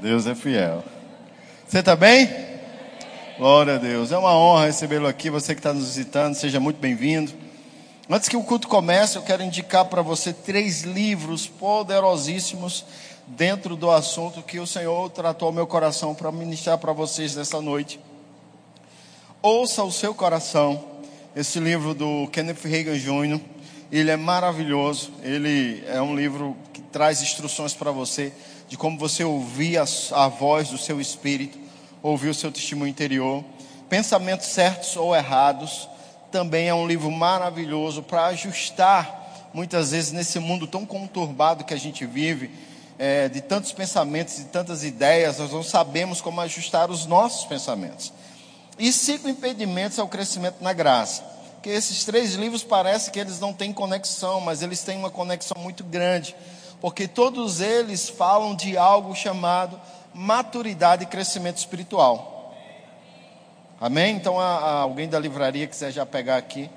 Deus é fiel. Você está bem? Glória a Deus. É uma honra recebê-lo aqui. Você que está nos visitando, seja muito bem-vindo. Antes que o culto comece, eu quero indicar para você três livros poderosíssimos dentro do assunto que o Senhor tratou ao meu coração para ministrar para vocês nessa noite. Ouça o seu coração. Esse livro do Kenneth Reagan Jr. Ele é maravilhoso. Ele é um livro que traz instruções para você de como você ouvir a, a voz do seu espírito, ouvir o seu testemunho interior. Pensamentos certos ou errados. Também é um livro maravilhoso para ajustar, muitas vezes, nesse mundo tão conturbado que a gente vive, é, de tantos pensamentos, de tantas ideias, nós não sabemos como ajustar os nossos pensamentos. E cinco impedimentos ao crescimento na graça que esses três livros parece que eles não têm conexão, mas eles têm uma conexão muito grande, porque todos eles falam de algo chamado maturidade e crescimento espiritual. Amém? Então, a, a alguém da livraria quiser já pegar aqui,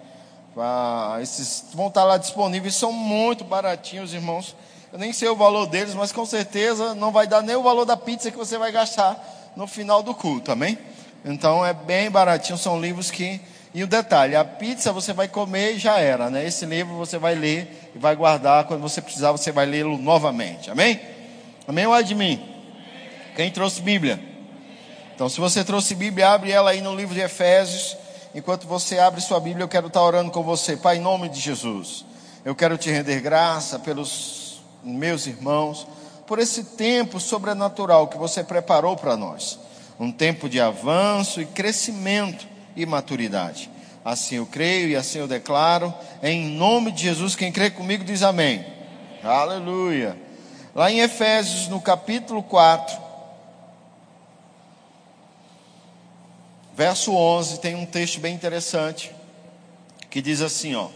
esses vão estar lá disponíveis, são muito baratinhos, irmãos. Eu nem sei o valor deles, mas com certeza não vai dar nem o valor da pizza que você vai gastar no final do culto, amém? Então é bem baratinho, são livros que e o detalhe, a pizza você vai comer e já era, né? Esse livro você vai ler e vai guardar, quando você precisar você vai lê-lo novamente, amém? Amém ou de mim? Quem trouxe Bíblia? Então se você trouxe Bíblia, abre ela aí no livro de Efésios, enquanto você abre sua Bíblia eu quero estar orando com você, Pai, em nome de Jesus, eu quero te render graça pelos meus irmãos, por esse tempo sobrenatural que você preparou para nós, um tempo de avanço e crescimento, e maturidade. Assim eu creio e assim eu declaro. Em nome de Jesus, quem crê comigo diz amém. Aleluia. Lá em Efésios, no capítulo 4, verso 11, tem um texto bem interessante que diz assim, ó: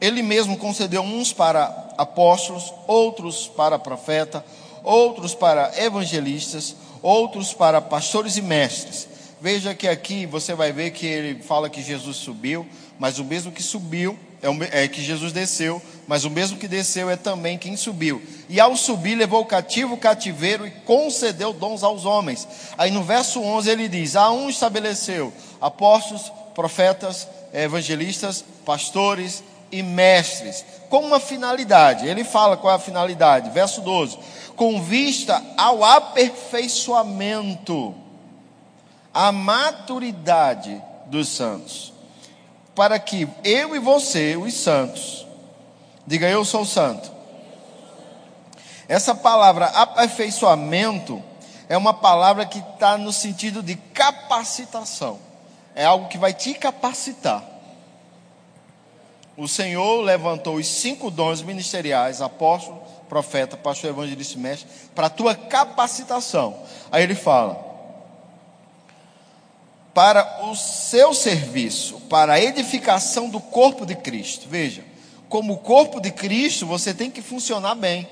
Ele mesmo concedeu uns para apóstolos, outros para profeta, outros para evangelistas, outros para pastores e mestres Veja que aqui você vai ver que ele fala que Jesus subiu, mas o mesmo que subiu é, é, que Jesus desceu, mas o mesmo que desceu é também quem subiu. E ao subir, levou o cativo o cativeiro e concedeu dons aos homens. Aí no verso 11 ele diz: A um estabeleceu apóstolos, profetas, evangelistas, pastores e mestres. Com uma finalidade, ele fala qual é a finalidade, verso 12: com vista ao aperfeiçoamento a maturidade dos santos, para que eu e você, os santos, diga eu sou santo. Essa palavra aperfeiçoamento é uma palavra que está no sentido de capacitação, é algo que vai te capacitar. O Senhor levantou os cinco dons ministeriais, apóstolo, profeta, pastor, evangelista e mestre, para a tua capacitação. Aí ele fala: para o seu serviço, para a edificação do corpo de Cristo. Veja, como corpo de Cristo, você tem que funcionar bem.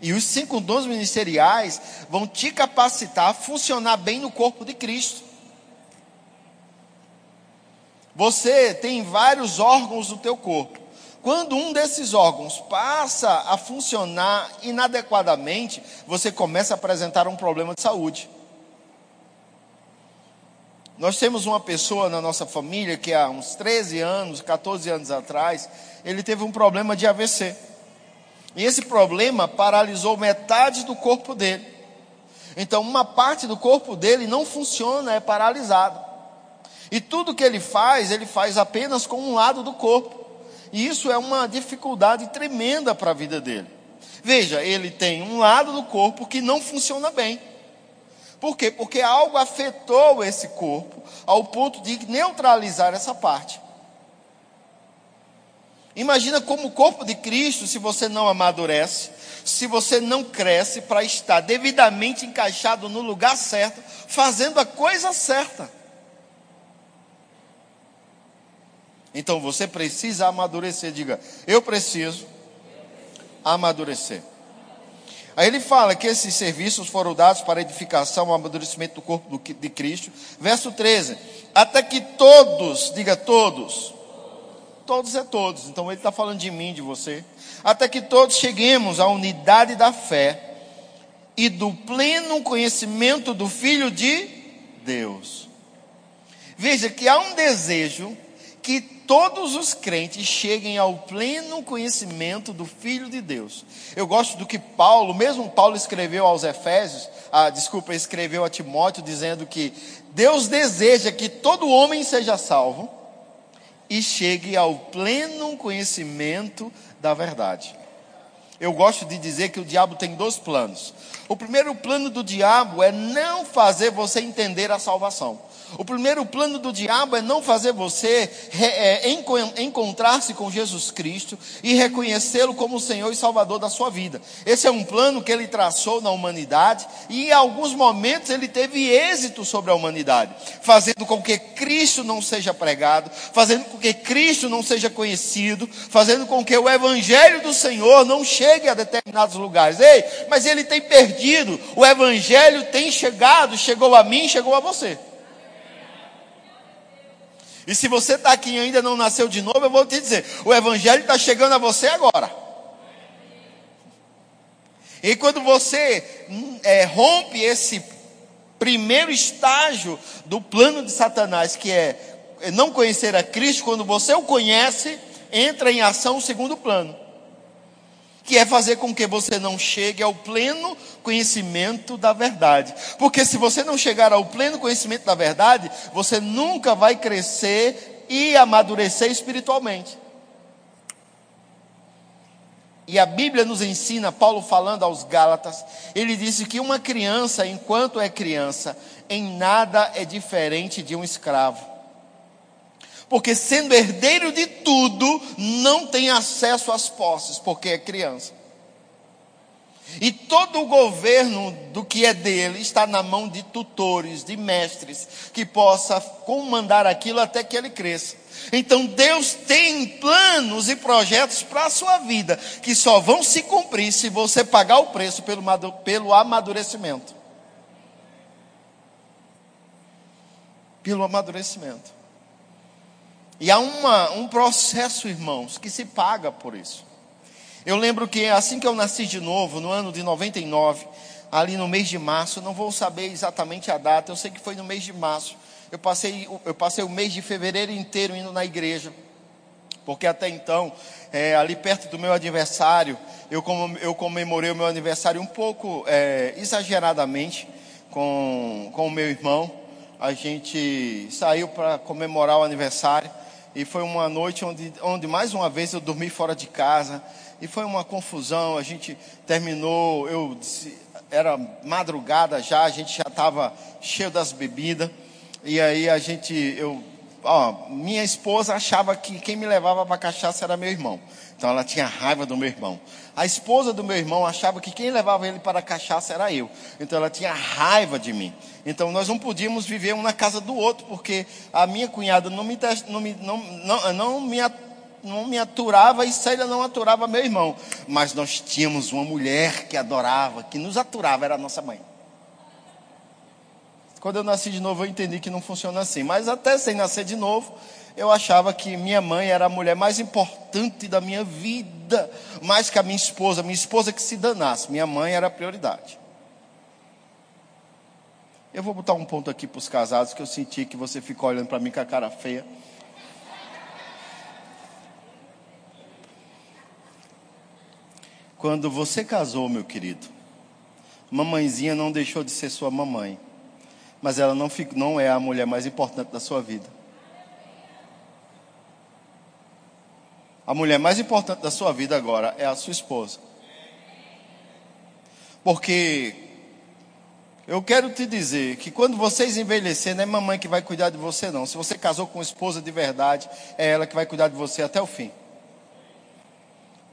E os cinco dons ministeriais vão te capacitar a funcionar bem no corpo de Cristo. Você tem vários órgãos do teu corpo. Quando um desses órgãos passa a funcionar inadequadamente, você começa a apresentar um problema de saúde. Nós temos uma pessoa na nossa família que há uns 13 anos, 14 anos atrás, ele teve um problema de AVC. E esse problema paralisou metade do corpo dele. Então, uma parte do corpo dele não funciona, é paralisada. E tudo que ele faz, ele faz apenas com um lado do corpo. E isso é uma dificuldade tremenda para a vida dele. Veja, ele tem um lado do corpo que não funciona bem. Por quê? Porque algo afetou esse corpo ao ponto de neutralizar essa parte. Imagina como o corpo de Cristo, se você não amadurece, se você não cresce para estar devidamente encaixado no lugar certo, fazendo a coisa certa. Então você precisa amadurecer. Diga, eu preciso amadurecer. Aí ele fala que esses serviços foram dados para edificação, amadurecimento do corpo de Cristo. Verso 13: Até que todos, diga todos, todos é todos, então ele está falando de mim, de você. Até que todos cheguemos à unidade da fé e do pleno conhecimento do Filho de Deus. Veja que há um desejo que todos os crentes cheguem ao pleno conhecimento do Filho de Deus. Eu gosto do que Paulo, mesmo Paulo escreveu aos Efésios, ah, desculpa, escreveu a Timóteo dizendo que Deus deseja que todo homem seja salvo e chegue ao pleno conhecimento da verdade. Eu gosto de dizer que o diabo tem dois planos. O primeiro plano do diabo é não fazer você entender a salvação. O primeiro plano do diabo é não fazer você é, encontrar-se com Jesus Cristo e reconhecê-lo como o Senhor e Salvador da sua vida. Esse é um plano que ele traçou na humanidade e em alguns momentos ele teve êxito sobre a humanidade, fazendo com que Cristo não seja pregado, fazendo com que Cristo não seja conhecido, fazendo com que o Evangelho do Senhor não chegue a determinados lugares. Ei, mas ele tem perdido, o Evangelho tem chegado, chegou a mim, chegou a você. E se você está aqui e ainda não nasceu de novo, eu vou te dizer: o Evangelho está chegando a você agora. E quando você hum, é, rompe esse primeiro estágio do plano de Satanás, que é não conhecer a Cristo, quando você o conhece, entra em ação o segundo plano que é fazer com que você não chegue ao pleno conhecimento da verdade. Porque se você não chegar ao pleno conhecimento da verdade, você nunca vai crescer e amadurecer espiritualmente. E a Bíblia nos ensina, Paulo falando aos Gálatas, ele disse que uma criança, enquanto é criança, em nada é diferente de um escravo porque sendo herdeiro de tudo, não tem acesso às posses, porque é criança. E todo o governo do que é dele está na mão de tutores, de mestres, que possa comandar aquilo até que ele cresça. Então Deus tem planos e projetos para a sua vida, que só vão se cumprir se você pagar o preço pelo, pelo amadurecimento. Pelo amadurecimento. E há uma, um processo, irmãos, que se paga por isso. Eu lembro que assim que eu nasci de novo, no ano de 99, ali no mês de março, não vou saber exatamente a data, eu sei que foi no mês de março. Eu passei, eu passei o mês de fevereiro inteiro indo na igreja, porque até então, é, ali perto do meu aniversário, eu, eu comemorei o meu aniversário um pouco é, exageradamente com, com o meu irmão. A gente saiu para comemorar o aniversário. E foi uma noite onde, onde mais uma vez eu dormi fora de casa. E foi uma confusão. A gente terminou, eu era madrugada já, a gente já estava cheio das bebidas. E aí a gente, eu, ó, minha esposa achava que quem me levava para cachaça era meu irmão. Então ela tinha raiva do meu irmão. A esposa do meu irmão achava que quem levava ele para a cachaça era eu. Então ela tinha raiva de mim. Então nós não podíamos viver um na casa do outro, porque a minha cunhada não me, não me, não, não, não me, não me aturava e Célia não aturava meu irmão. Mas nós tínhamos uma mulher que adorava, que nos aturava, era a nossa mãe. Quando eu nasci de novo, eu entendi que não funciona assim. Mas até sem nascer de novo, eu achava que minha mãe era a mulher mais importante da minha vida, mais que a minha esposa, minha esposa que se danasse, minha mãe era a prioridade. Eu vou botar um ponto aqui para os casados que eu senti que você ficou olhando para mim com a cara feia. Quando você casou, meu querido, mamãezinha não deixou de ser sua mamãe, mas ela não, não é a mulher mais importante da sua vida. A mulher mais importante da sua vida agora é a sua esposa. Porque eu quero te dizer que quando vocês envelhecerem, não é mamãe que vai cuidar de você, não. Se você casou com uma esposa de verdade, é ela que vai cuidar de você até o fim.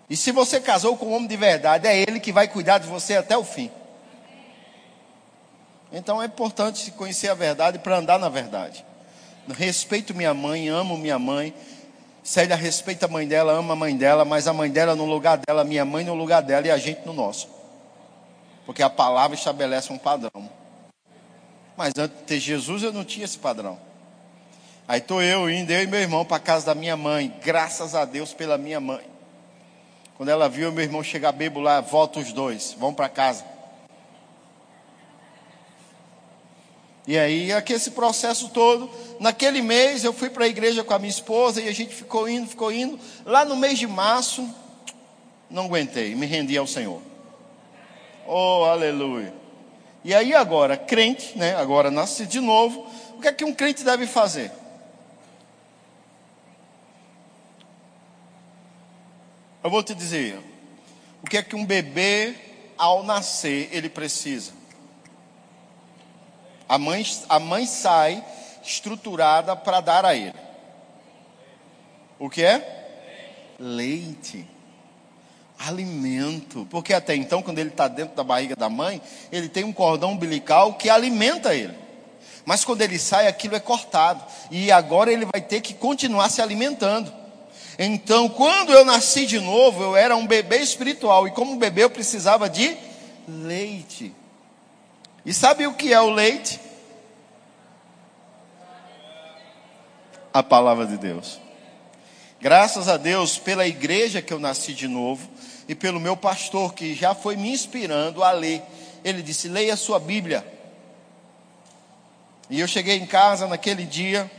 E se você casou com um homem de verdade, é ele que vai cuidar de você até o fim. Então é importante conhecer a verdade para andar na verdade. Respeito minha mãe, amo minha mãe, Célia respeita a mãe dela, ama a mãe dela, mas a mãe dela no lugar dela, minha mãe no lugar dela e a gente no nosso. Porque a palavra estabelece um padrão. Mas antes de ter Jesus eu não tinha esse padrão. Aí estou eu indo, eu e meu irmão, para a casa da minha mãe. Graças a Deus pela minha mãe. Quando ela viu meu irmão chegar bebo lá, volta os dois, vão para casa. E aí, aqui esse processo todo, naquele mês eu fui para a igreja com a minha esposa e a gente ficou indo, ficou indo. Lá no mês de março, não aguentei, me rendi ao Senhor. Oh, aleluia. E aí agora, crente, né? Agora nasce de novo. O que é que um crente deve fazer? Eu vou te dizer, o que é que um bebê, ao nascer, ele precisa? A mãe, a mãe sai estruturada para dar a ele. O que é? Leite. Alimento. Porque até então, quando ele está dentro da barriga da mãe, ele tem um cordão umbilical que alimenta ele. Mas quando ele sai, aquilo é cortado. E agora ele vai ter que continuar se alimentando. Então, quando eu nasci de novo, eu era um bebê espiritual. E como bebê, eu precisava de leite. E sabe o que é o leite? A palavra de Deus. Graças a Deus pela igreja que eu nasci de novo e pelo meu pastor que já foi me inspirando a ler. Ele disse: leia a sua Bíblia. E eu cheguei em casa naquele dia,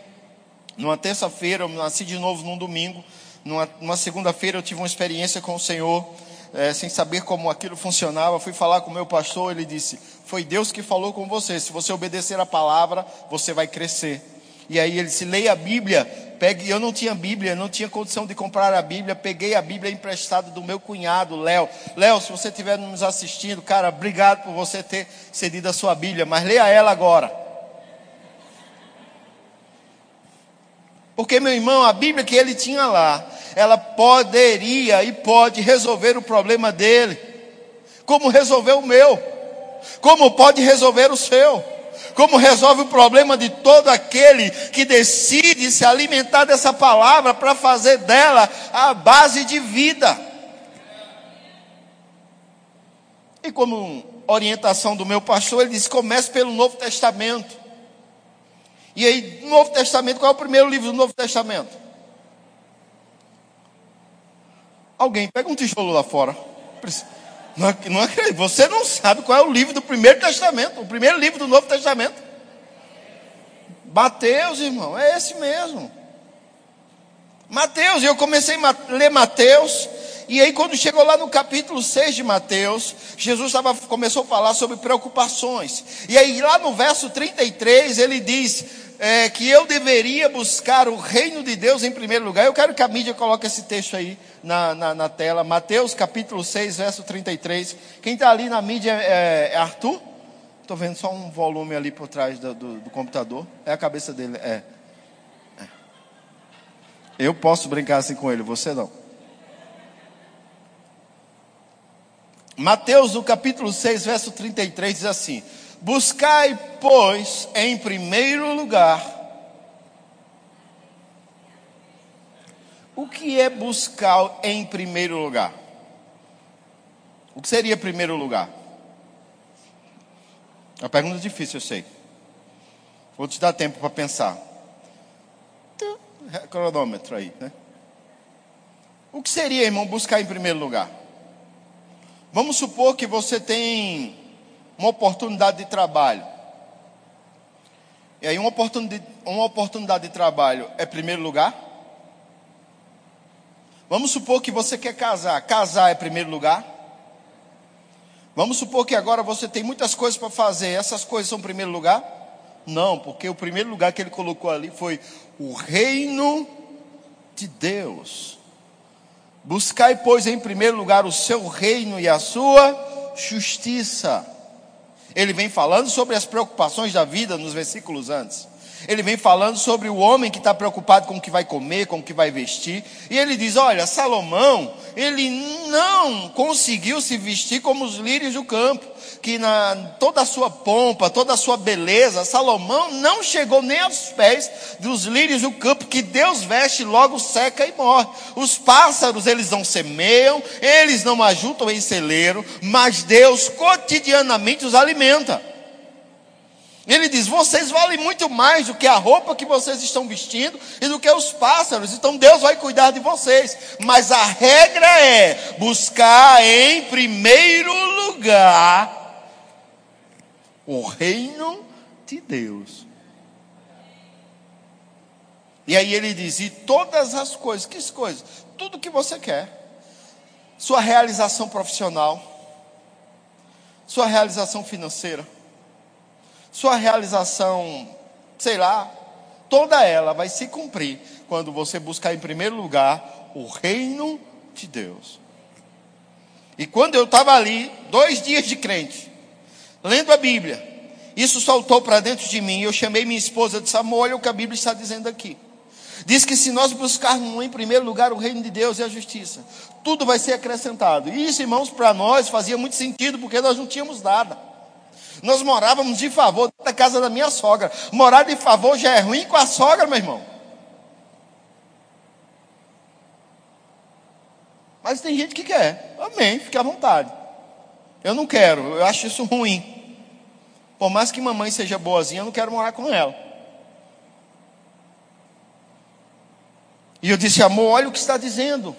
numa terça-feira, eu nasci de novo num domingo. Numa, numa segunda-feira eu tive uma experiência com o Senhor, é, sem saber como aquilo funcionava. Fui falar com o meu pastor, ele disse: Foi Deus que falou com você. Se você obedecer a palavra, você vai crescer. E aí ele disse: Leia a Bíblia. Pegue, eu não tinha Bíblia, não tinha condição de comprar a Bíblia. Peguei a Bíblia emprestada do meu cunhado, Léo. Léo, se você estiver nos assistindo, cara, obrigado por você ter cedido a sua Bíblia, mas leia ela agora. Porque, meu irmão, a Bíblia que ele tinha lá, ela poderia e pode resolver o problema dele, como resolveu o meu, como pode resolver o seu, como resolve o problema de todo aquele que decide se alimentar dessa palavra para fazer dela a base de vida. E como orientação do meu pastor, ele disse: comece pelo Novo Testamento. E aí, no Novo Testamento, qual é o primeiro livro do Novo Testamento? Alguém pega um tijolo lá fora. Não, não acredito. Você não sabe qual é o livro do primeiro testamento, o primeiro livro do Novo Testamento. Mateus, irmão, é esse mesmo. Mateus, eu comecei a ler Mateus, e aí quando chegou lá no capítulo 6 de Mateus, Jesus tava, começou a falar sobre preocupações. E aí lá no verso 33 ele diz: é, que eu deveria buscar o reino de Deus em primeiro lugar. Eu quero que a mídia coloque esse texto aí na, na, na tela. Mateus capítulo 6, verso 33. Quem está ali na mídia é, é Arthur? Estou vendo só um volume ali por trás do, do, do computador. É a cabeça dele. É. é. Eu posso brincar assim com ele, você não. Mateus, no capítulo 6, verso 33, diz assim: Buscai, pois, em primeiro lugar. O que é buscar em primeiro lugar? O que seria primeiro lugar? É uma pergunta difícil, eu sei. Vou te dar tempo para pensar. Cronômetro aí, né? O que seria, irmão, buscar em primeiro lugar? Vamos supor que você tem uma oportunidade de trabalho. E aí, uma oportunidade, uma oportunidade de trabalho é primeiro lugar? Vamos supor que você quer casar. Casar é primeiro lugar? Vamos supor que agora você tem muitas coisas para fazer. Essas coisas são primeiro lugar? Não, porque o primeiro lugar que ele colocou ali foi o reino de Deus. Buscai, pois, em primeiro lugar o seu reino e a sua justiça. Ele vem falando sobre as preocupações da vida nos versículos antes. Ele vem falando sobre o homem que está preocupado com o que vai comer, com o que vai vestir. E ele diz: Olha, Salomão, ele não conseguiu se vestir como os lírios do campo que na toda a sua pompa, toda a sua beleza, Salomão não chegou nem aos pés dos lírios do campo que Deus veste logo seca e morre. Os pássaros eles não semeiam, eles não ajuntam em celeiro, mas Deus cotidianamente os alimenta. Ele diz: vocês valem muito mais do que a roupa que vocês estão vestindo e do que os pássaros. Então Deus vai cuidar de vocês. Mas a regra é buscar em primeiro lugar o reino de Deus. E aí ele diz: e todas as coisas, que coisas? Tudo que você quer. Sua realização profissional, sua realização financeira, sua realização, sei lá, toda ela vai se cumprir quando você buscar em primeiro lugar o reino de Deus. E quando eu estava ali, dois dias de crente, lendo a Bíblia, isso saltou para dentro de mim. Eu chamei minha esposa de Samuel, olha o que a Bíblia está dizendo aqui. Diz que se nós buscarmos em primeiro lugar o reino de Deus e a justiça, tudo vai ser acrescentado. E isso, irmãos, para nós fazia muito sentido, porque nós não tínhamos nada. Nós morávamos de favor da casa da minha sogra. Morar de favor já é ruim com a sogra, meu irmão. Mas tem gente que quer. Amém, fique à vontade. Eu não quero, eu acho isso ruim. Por mais que mamãe seja boazinha, eu não quero morar com ela. E eu disse, amor, olha o que está dizendo.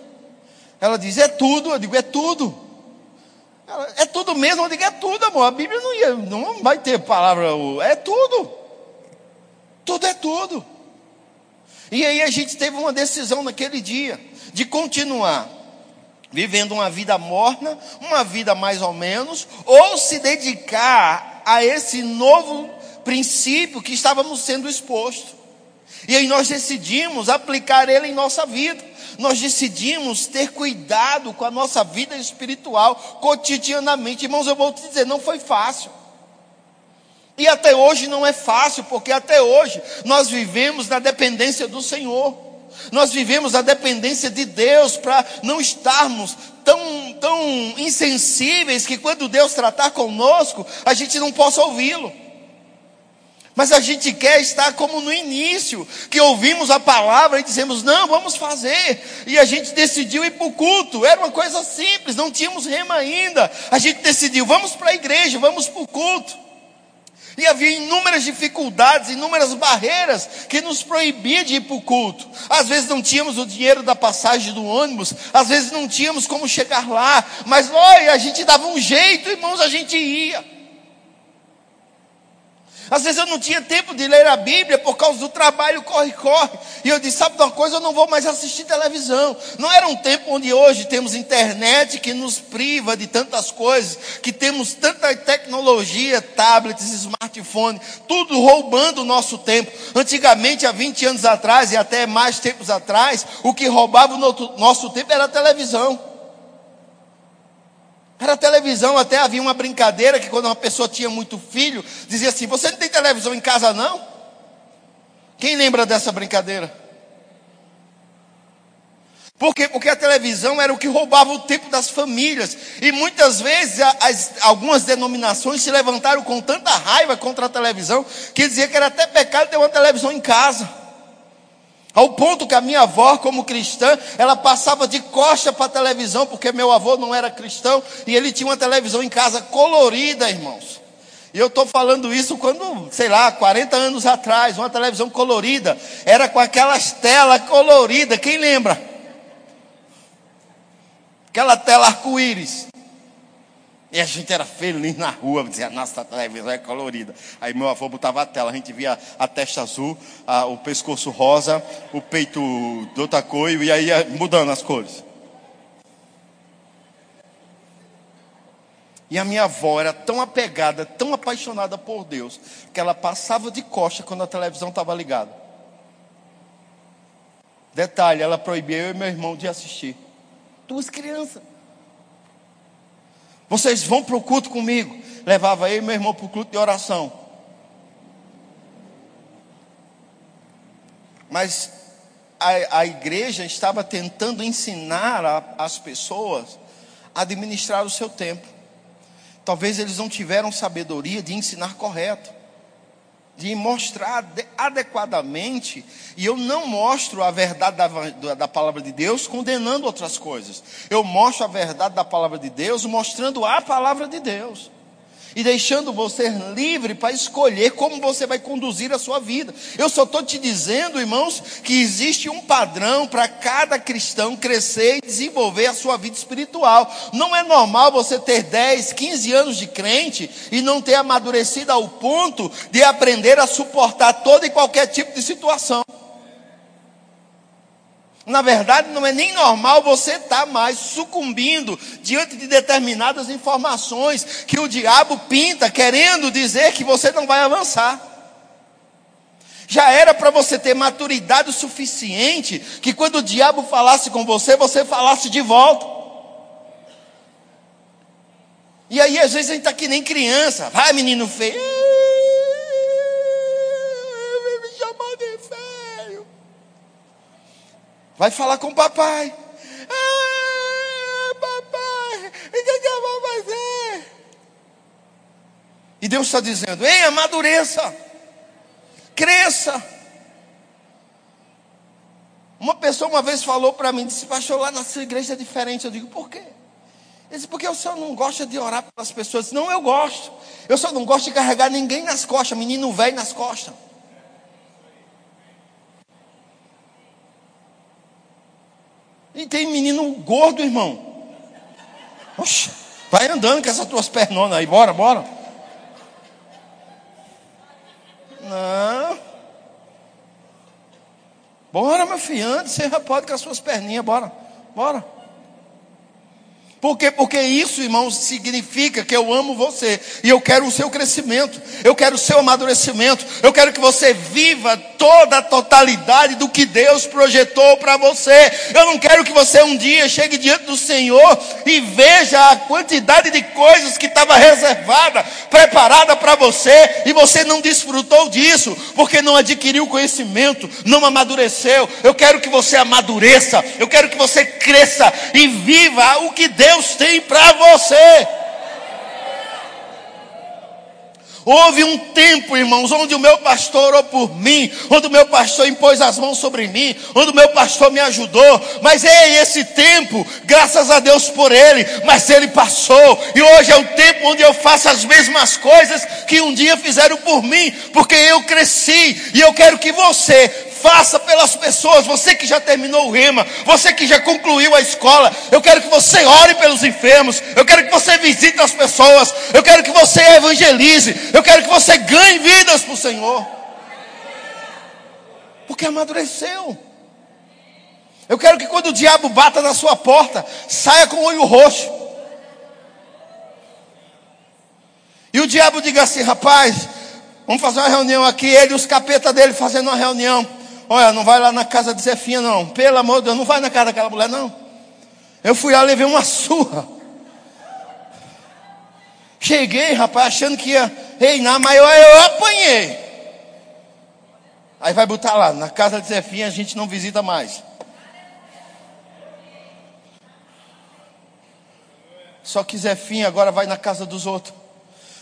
Ela diz, é tudo. Eu digo, é tudo. Ela, é tudo mesmo. Eu digo, é tudo, amor. A Bíblia não, ia, não vai ter palavra, é tudo. Tudo é tudo. E aí a gente teve uma decisão naquele dia de continuar vivendo uma vida morna, uma vida mais ou menos, ou se dedicar a esse novo princípio que estávamos sendo exposto. E aí nós decidimos aplicar ele em nossa vida. Nós decidimos ter cuidado com a nossa vida espiritual cotidianamente. Irmãos, eu vou te dizer, não foi fácil. E até hoje não é fácil, porque até hoje nós vivemos na dependência do Senhor. Nós vivemos a dependência de Deus para não estarmos tão, tão insensíveis que quando Deus tratar conosco, a gente não possa ouvi-lo. Mas a gente quer estar como no início, que ouvimos a palavra e dizemos, não, vamos fazer. E a gente decidiu ir para o culto. Era uma coisa simples, não tínhamos rema ainda. A gente decidiu, vamos para a igreja, vamos para o culto. E havia inúmeras dificuldades, inúmeras barreiras que nos proibiam de ir para o culto. Às vezes não tínhamos o dinheiro da passagem do ônibus, às vezes não tínhamos como chegar lá, mas olha, a gente dava um jeito, irmãos, a gente ia. Às vezes eu não tinha tempo de ler a Bíblia por causa do trabalho, corre, corre. E eu disse: sabe de uma coisa? Eu não vou mais assistir televisão. Não era um tempo onde hoje temos internet que nos priva de tantas coisas, que temos tanta tecnologia, tablets, smartphone, tudo roubando o nosso tempo. Antigamente, há 20 anos atrás e até mais tempos atrás, o que roubava o nosso tempo era a televisão. Era televisão, até havia uma brincadeira que quando uma pessoa tinha muito filho, dizia assim: Você não tem televisão em casa, não? Quem lembra dessa brincadeira? Por quê? Porque a televisão era o que roubava o tempo das famílias. E muitas vezes as, algumas denominações se levantaram com tanta raiva contra a televisão que dizia que era até pecado ter uma televisão em casa. Ao ponto que a minha avó, como cristã, ela passava de costa para a televisão, porque meu avô não era cristão, e ele tinha uma televisão em casa colorida, irmãos. E eu estou falando isso quando, sei lá, 40 anos atrás, uma televisão colorida, era com aquelas telas coloridas, quem lembra? Aquela tela arco-íris. E a gente era feliz na rua, dizia, nossa, a televisão é colorida. Aí meu avô botava a tela, a gente via a testa azul, a, o pescoço rosa, o peito de outra cor, e aí ia mudando as cores. E a minha avó era tão apegada, tão apaixonada por Deus, que ela passava de costa quando a televisão estava ligada. Detalhe, ela proibia eu e meu irmão de assistir. Duas crianças. Vocês vão para o culto comigo. Levava eu e meu irmão para o culto de oração. Mas a, a igreja estava tentando ensinar a, as pessoas a administrar o seu tempo. Talvez eles não tiveram sabedoria de ensinar correto de mostrar adequadamente, e eu não mostro a verdade da, da, palavra de Deus condenando outras coisas, eu mostro a verdade da palavra de Deus mostrando a palavra de Deus. E deixando você livre para escolher como você vai conduzir a sua vida. Eu só estou te dizendo, irmãos, que existe um padrão para cada cristão crescer e desenvolver a sua vida espiritual. Não é normal você ter 10, 15 anos de crente e não ter amadurecido ao ponto de aprender a suportar toda e qualquer tipo de situação. Na verdade, não é nem normal você estar tá mais sucumbindo diante de determinadas informações que o diabo pinta, querendo dizer que você não vai avançar. Já era para você ter maturidade suficiente que quando o diabo falasse com você, você falasse de volta. E aí, às vezes, a gente está que nem criança. Vai, menino feio. Vai falar com o papai. Ah, papai, o que, que eu vou fazer? E Deus está dizendo: ei, amadureça, cresça. Uma pessoa uma vez falou para mim, disse, pastor, lá na sua igreja é diferente. Eu digo, por quê? Ele disse, porque o senhor não gosta de orar pelas pessoas. Disse, não, eu gosto. Eu só não gosto de carregar ninguém nas costas, menino velho nas costas. E tem menino gordo, irmão. Oxe, vai andando com essas tuas pernonas aí, bora, bora. Não. Bora, meu filho, antes você já pode com as suas perninhas, bora, bora. Por quê? Porque isso, irmãos, significa que eu amo você e eu quero o seu crescimento, eu quero o seu amadurecimento, eu quero que você viva toda a totalidade do que Deus projetou para você. Eu não quero que você um dia chegue diante do Senhor e veja a quantidade de coisas que estava reservada, preparada para você e você não desfrutou disso, porque não adquiriu conhecimento, não amadureceu. Eu quero que você amadureça, eu quero que você cresça e viva o que Deus Deus tem para você. Houve um tempo, irmãos, onde o meu pastor orou por mim, onde o meu pastor impôs as mãos sobre mim, onde o meu pastor me ajudou. Mas é esse tempo, graças a Deus por ele, mas ele passou. E hoje é o tempo onde eu faço as mesmas coisas que um dia fizeram por mim, porque eu cresci. E eu quero que você faça pelas pessoas. Você que já terminou o rema, você que já concluiu a escola, eu quero que você ore pelos enfermos, eu quero que você visite as pessoas, eu quero que você evangelize, eu quero que você ganhe vidas para o Senhor. Porque amadureceu. Eu quero que quando o diabo bata na sua porta, saia com o olho roxo. E o diabo diga assim: rapaz, vamos fazer uma reunião aqui. Ele e os capetas dele fazendo uma reunião. Olha, não vai lá na casa de Zefinha, não. Pelo amor de Deus, não vai na casa daquela mulher, não. Eu fui lá, levei uma surra. Cheguei, rapaz, achando que ia reinar, mas eu, eu apanhei. Aí vai botar lá, na casa de Zefinha a gente não visita mais. Só que Zefinha agora vai na casa dos outros.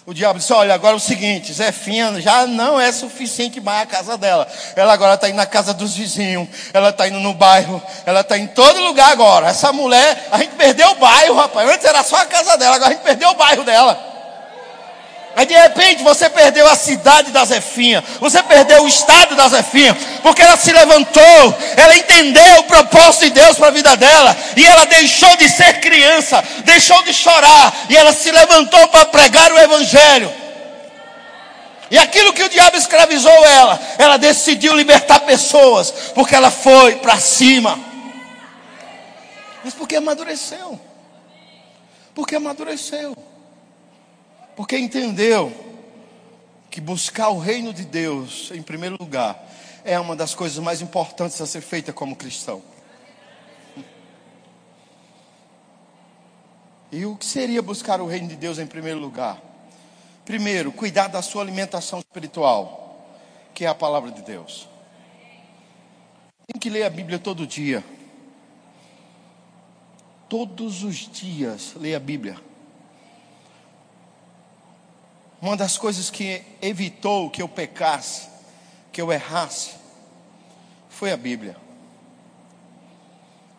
O diabo disse: Olha, agora é o seguinte, Zefinha já não é suficiente mais a casa dela. Ela agora está indo na casa dos vizinhos, ela está indo no bairro, ela está em todo lugar agora. Essa mulher, a gente perdeu o bairro, rapaz. Antes era só a casa dela, agora a gente perdeu o bairro dela. Aí de repente você perdeu a cidade da Zefinha, você perdeu o estado da Zefinha, porque ela se levantou, ela entendeu o propósito de Deus para a vida dela, e ela deixou de ser criança, deixou de chorar, e ela se levantou para pregar o Evangelho. E aquilo que o diabo escravizou ela, ela decidiu libertar pessoas, porque ela foi para cima. Mas porque amadureceu. Porque amadureceu. Porque entendeu que buscar o reino de Deus, em primeiro lugar, é uma das coisas mais importantes a ser feita como cristão. E o que seria buscar o reino de Deus em primeiro lugar? Primeiro, cuidar da sua alimentação espiritual, que é a palavra de Deus. Tem que ler a Bíblia todo dia. Todos os dias, ler a Bíblia. Uma das coisas que evitou que eu pecasse, que eu errasse, foi a Bíblia.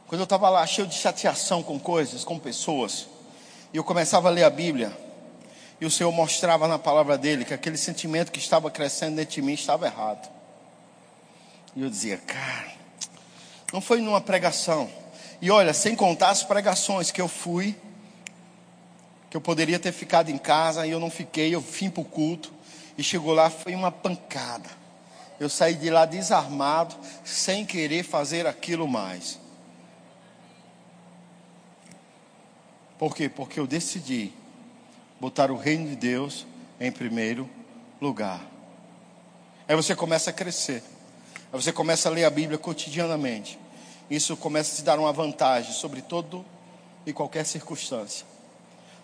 Quando eu estava lá cheio de chateação com coisas, com pessoas, e eu começava a ler a Bíblia, E o Senhor mostrava na palavra dele que aquele sentimento que estava crescendo dentro de mim estava errado. E eu dizia, cara, não foi numa pregação. E olha, sem contar as pregações que eu fui, que eu poderia ter ficado em casa e eu não fiquei, eu vim para o culto. E chegou lá, foi uma pancada. Eu saí de lá desarmado, sem querer fazer aquilo mais. Por quê? Porque eu decidi botar o reino de Deus em primeiro lugar. Aí você começa a crescer. Aí você começa a ler a Bíblia cotidianamente. Isso começa a te dar uma vantagem sobre todo e qualquer circunstância.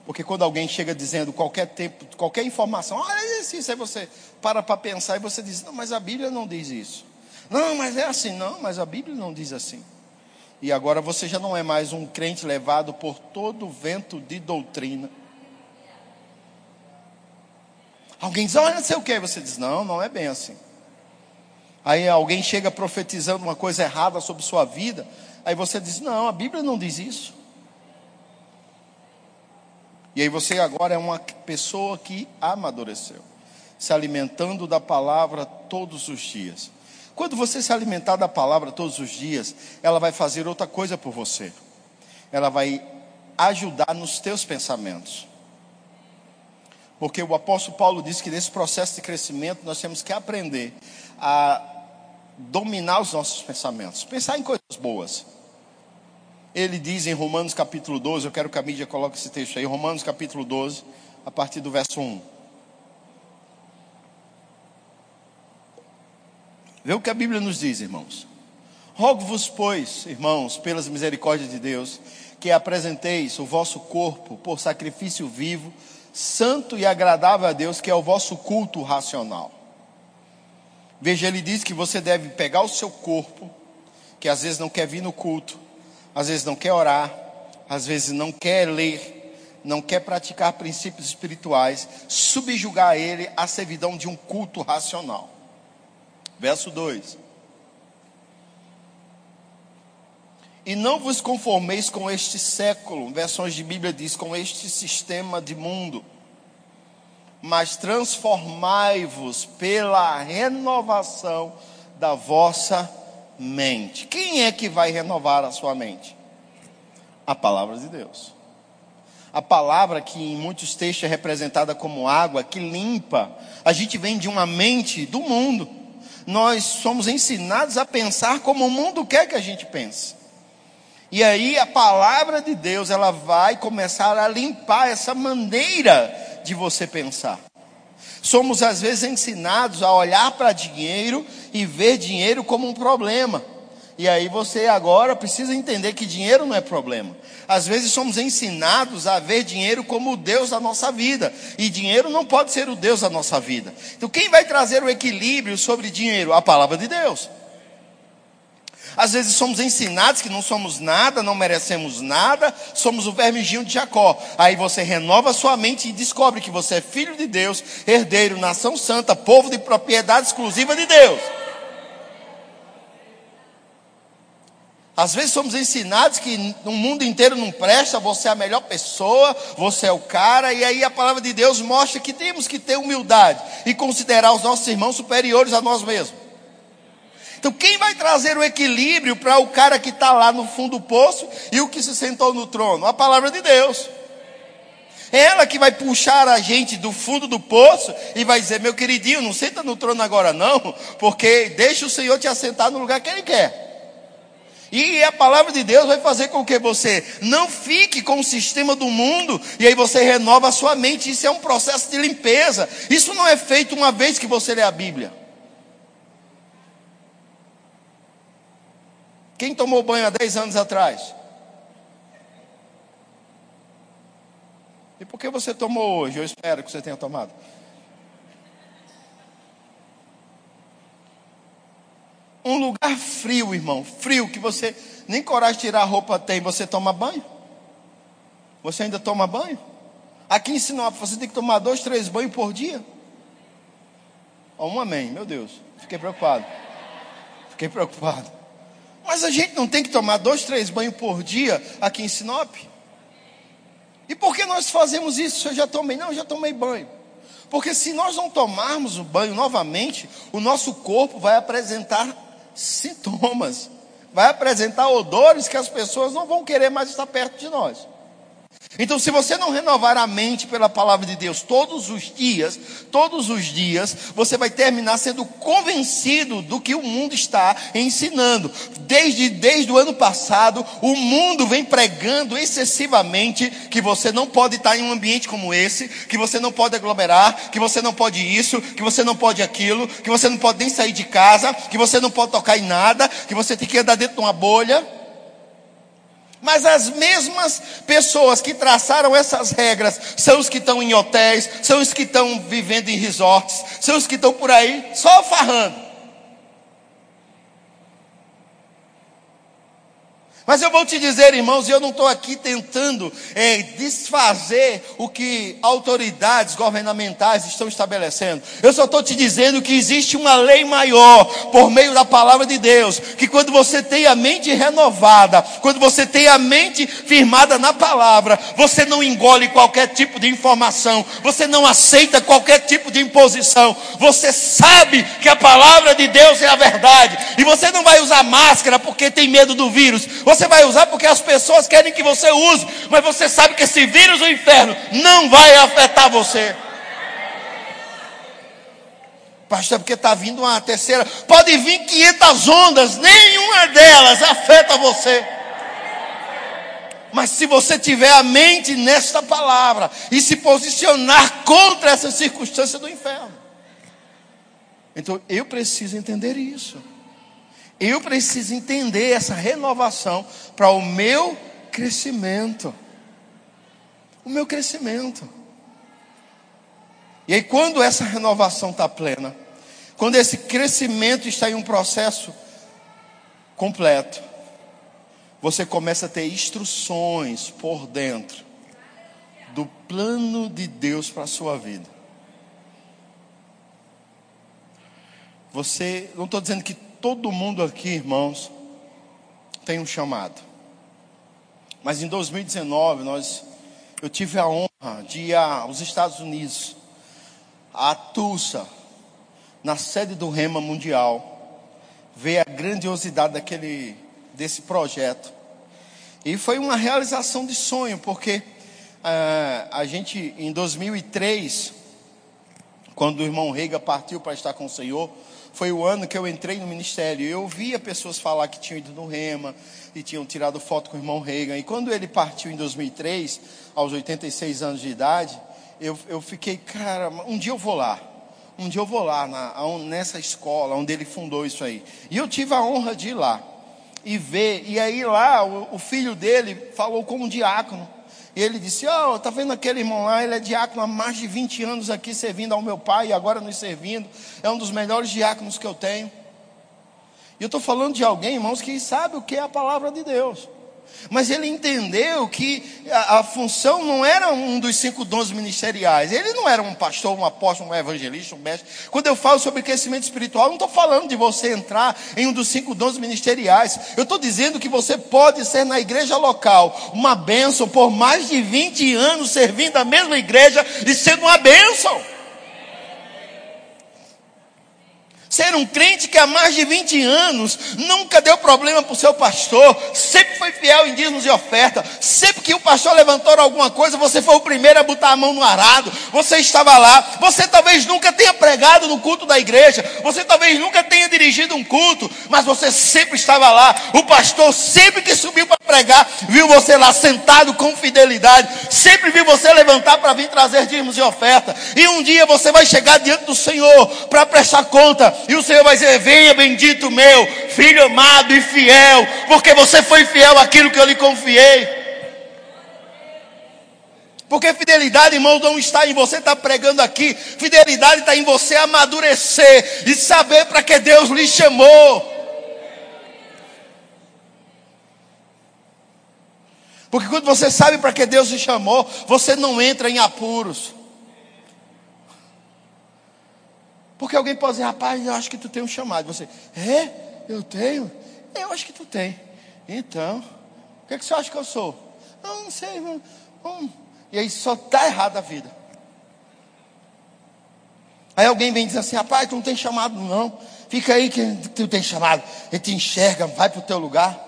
Porque quando alguém chega dizendo qualquer tempo, qualquer informação, olha isso, isso, aí você para para pensar e você diz, não, mas a Bíblia não diz isso. Não, mas é assim, não, mas a Bíblia não diz assim. E agora você já não é mais um crente levado por todo o vento de doutrina. Alguém diz, olha, não sei o que, você diz, não, não é bem assim. Aí alguém chega profetizando uma coisa errada sobre sua vida, aí você diz, não, a Bíblia não diz isso. E aí você agora é uma pessoa que amadureceu, se alimentando da palavra todos os dias. Quando você se alimentar da palavra todos os dias, ela vai fazer outra coisa por você. Ela vai ajudar nos teus pensamentos. Porque o apóstolo Paulo diz que nesse processo de crescimento nós temos que aprender a dominar os nossos pensamentos, pensar em coisas boas ele diz em Romanos capítulo 12, eu quero que a mídia coloque esse texto aí, Romanos capítulo 12, a partir do verso 1. Vê o que a Bíblia nos diz, irmãos. Rogo-vos, pois, irmãos, pelas misericórdias de Deus, que apresenteis o vosso corpo por sacrifício vivo, santo e agradável a Deus, que é o vosso culto racional. Veja, ele diz que você deve pegar o seu corpo, que às vezes não quer vir no culto, às vezes não quer orar, às vezes não quer ler, não quer praticar princípios espirituais, subjugar ele à servidão de um culto racional. Verso 2: E não vos conformeis com este século, versões de Bíblia diz, com este sistema de mundo, mas transformai-vos pela renovação da vossa mente. Quem é que vai renovar a sua mente? A palavra de Deus. A palavra que em muitos textos é representada como água, que limpa. A gente vem de uma mente do mundo. Nós somos ensinados a pensar como o mundo quer que a gente pense. E aí a palavra de Deus, ela vai começar a limpar essa maneira de você pensar. Somos às vezes ensinados a olhar para dinheiro e ver dinheiro como um problema. E aí você agora precisa entender que dinheiro não é problema. Às vezes somos ensinados a ver dinheiro como o Deus da nossa vida. E dinheiro não pode ser o Deus da nossa vida. Então quem vai trazer o equilíbrio sobre dinheiro? A palavra de Deus. Às vezes somos ensinados que não somos nada, não merecemos nada, somos o vermijinho de Jacó. Aí você renova sua mente e descobre que você é filho de Deus, herdeiro, nação santa, povo de propriedade exclusiva de Deus. Às vezes somos ensinados que no mundo inteiro não presta, você é a melhor pessoa, você é o cara, e aí a palavra de Deus mostra que temos que ter humildade e considerar os nossos irmãos superiores a nós mesmos. Então, quem vai trazer o equilíbrio para o cara que está lá no fundo do poço e o que se sentou no trono? A palavra de Deus. É ela que vai puxar a gente do fundo do poço e vai dizer: meu queridinho, não senta no trono agora não, porque deixa o Senhor te assentar no lugar que Ele quer. E a palavra de Deus vai fazer com que você não fique com o sistema do mundo e aí você renova a sua mente. Isso é um processo de limpeza. Isso não é feito uma vez que você lê a Bíblia. Quem tomou banho há 10 anos atrás? E por que você tomou hoje? Eu espero que você tenha tomado. Um lugar frio, irmão, frio, que você nem coragem de tirar a roupa tem, você toma banho? Você ainda toma banho? Aqui em Sinop, você tem que tomar dois, três banhos por dia? um amém, meu Deus, fiquei preocupado. Fiquei preocupado. Mas a gente não tem que tomar dois, três banhos por dia aqui em Sinop? E por que nós fazemos isso? Eu já tomei, não, eu já tomei banho. Porque se nós não tomarmos o banho novamente, o nosso corpo vai apresentar sintomas, vai apresentar odores que as pessoas não vão querer mais estar perto de nós. Então, se você não renovar a mente pela palavra de Deus todos os dias, todos os dias, você vai terminar sendo convencido do que o mundo está ensinando. Desde, desde o ano passado, o mundo vem pregando excessivamente que você não pode estar em um ambiente como esse, que você não pode aglomerar, que você não pode isso, que você não pode aquilo, que você não pode nem sair de casa, que você não pode tocar em nada, que você tem que andar dentro de uma bolha. Mas as mesmas pessoas que traçaram essas regras são os que estão em hotéis, são os que estão vivendo em resorts, são os que estão por aí só farrando. Mas eu vou te dizer, irmãos, e eu não estou aqui tentando é, desfazer o que autoridades governamentais estão estabelecendo. Eu só estou te dizendo que existe uma lei maior por meio da palavra de Deus. Que quando você tem a mente renovada, quando você tem a mente firmada na palavra, você não engole qualquer tipo de informação, você não aceita qualquer tipo de imposição. Você sabe que a palavra de Deus é a verdade. E você não vai usar máscara porque tem medo do vírus. Você você vai usar porque as pessoas querem que você use, mas você sabe que esse vírus do inferno não vai afetar você. Pastor, porque está vindo uma terceira. Pode vir 500 ondas, nenhuma delas afeta você. Mas se você tiver a mente nesta palavra e se posicionar contra essa circunstância do inferno, então eu preciso entender isso. Eu preciso entender essa renovação para o meu crescimento. O meu crescimento. E aí, quando essa renovação está plena, quando esse crescimento está em um processo completo, você começa a ter instruções por dentro do plano de Deus para a sua vida. Você, não estou dizendo que todo mundo aqui, irmãos, tem um chamado. Mas em 2019, nós, eu tive a honra de ir aos Estados Unidos, a Tulsa, na sede do Rema Mundial, ver a grandiosidade daquele, desse projeto. E foi uma realização de sonho, porque uh, a gente, em 2003, quando o irmão Reiga partiu para estar com o Senhor, foi o ano que eu entrei no ministério. Eu via pessoas falar que tinham ido no Rema e tinham tirado foto com o irmão Reagan. E quando ele partiu em 2003, aos 86 anos de idade, eu, eu fiquei, cara, um dia eu vou lá. Um dia eu vou lá na, nessa escola onde ele fundou isso aí. E eu tive a honra de ir lá e ver. E aí lá o, o filho dele falou com um diácono. E ele disse: Ó, oh, tá vendo aquele irmão lá? Ele é diácono há mais de 20 anos aqui servindo ao meu pai e agora nos servindo. É um dos melhores diáconos que eu tenho. E eu estou falando de alguém, irmãos, que sabe o que é a palavra de Deus. Mas ele entendeu que a, a, função não era um dos cinco dons ministeriais. Ele não era um pastor, um apóstolo, um evangelista, um mestre. Quando eu falo sobre crescimento espiritual, não estou falando de você entrar em um dos cinco dons ministeriais. Eu estou dizendo que você pode ser na igreja local uma bênção por mais de 20 anos servindo a mesma igreja e sendo uma bênção. Ser um crente que há mais de 20 anos nunca deu problema para o seu pastor, sempre foi fiel em dízimos e oferta. Sempre que o pastor levantou alguma coisa, você foi o primeiro a botar a mão no arado. Você estava lá. Você talvez nunca tenha pregado no culto da igreja. Você talvez nunca tenha dirigido um culto, mas você sempre estava lá. O pastor sempre que subiu para pregar, viu você lá sentado com fidelidade. Sempre viu você levantar para vir trazer dízimos e oferta. E um dia você vai chegar diante do Senhor para prestar conta e o Senhor vai dizer: Venha, bendito meu, filho amado e fiel, porque você foi fiel àquilo que eu lhe confiei. Porque fidelidade, irmão, não está em você estar tá pregando aqui. Fidelidade está em você amadurecer e saber para que Deus lhe chamou. Porque quando você sabe para que Deus lhe chamou, você não entra em apuros. Porque alguém pode dizer, rapaz, eu acho que tu tem um chamado. Você, é? Eu tenho? Eu acho que tu tem. Então, o que, é que você acha que eu sou? Não, não sei, não, E aí só está errada a vida. Aí alguém vem dizer assim, rapaz, tu não tem chamado não. Fica aí que tu tem chamado. Ele te enxerga, vai para o teu lugar.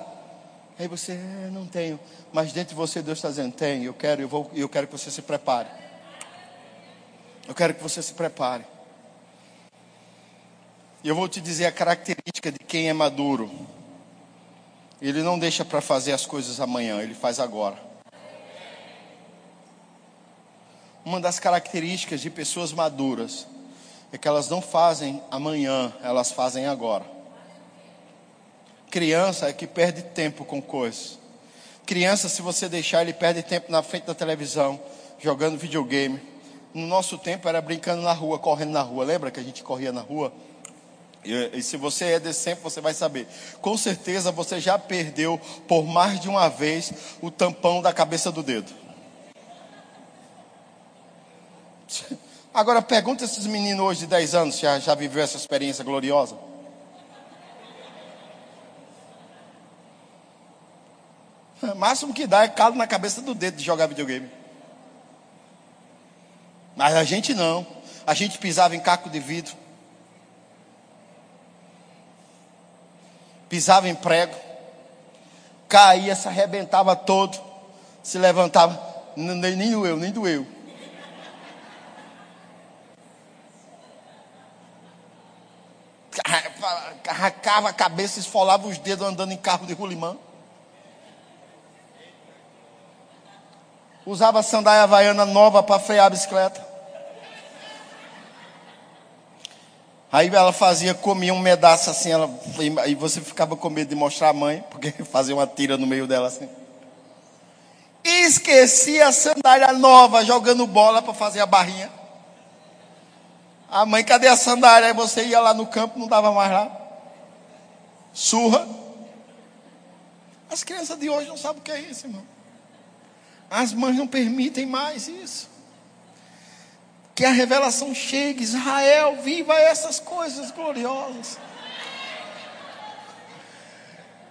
Aí você, é, não tenho. Mas dentro de você Deus está dizendo, tem, eu quero, eu, vou, eu quero que você se prepare. Eu quero que você se prepare. E eu vou te dizer a característica de quem é maduro. Ele não deixa para fazer as coisas amanhã, ele faz agora. Uma das características de pessoas maduras é que elas não fazem amanhã, elas fazem agora. Criança é que perde tempo com coisas. Criança, se você deixar, ele perde tempo na frente da televisão, jogando videogame. No nosso tempo era brincando na rua, correndo na rua. Lembra que a gente corria na rua? E, e, se você é desse tempo, você vai saber. Com certeza você já perdeu por mais de uma vez o tampão da cabeça do dedo. Agora pergunta esses meninos hoje de 10 anos já, já viveu essa experiência gloriosa. O máximo que dá é calo na cabeça do dedo de jogar videogame. Mas a gente não. A gente pisava em caco de vidro. Pisava em prego, caía, se arrebentava todo, se levantava, nem, nem doeu, nem doeu. Arracava a cabeça, esfolava os dedos andando em carro de rolimã. Usava sandália havaiana nova para frear a bicicleta. Aí ela fazia, comia um pedaço assim, ela, e você ficava com medo de mostrar a mãe, porque fazia uma tira no meio dela assim. Esquecia a sandália nova, jogando bola para fazer a barrinha. A mãe, cadê a sandália? Aí você ia lá no campo, não dava mais lá. Surra. As crianças de hoje não sabem o que é isso, irmão. As mães não permitem mais isso que a revelação chegue. Israel, viva essas coisas gloriosas.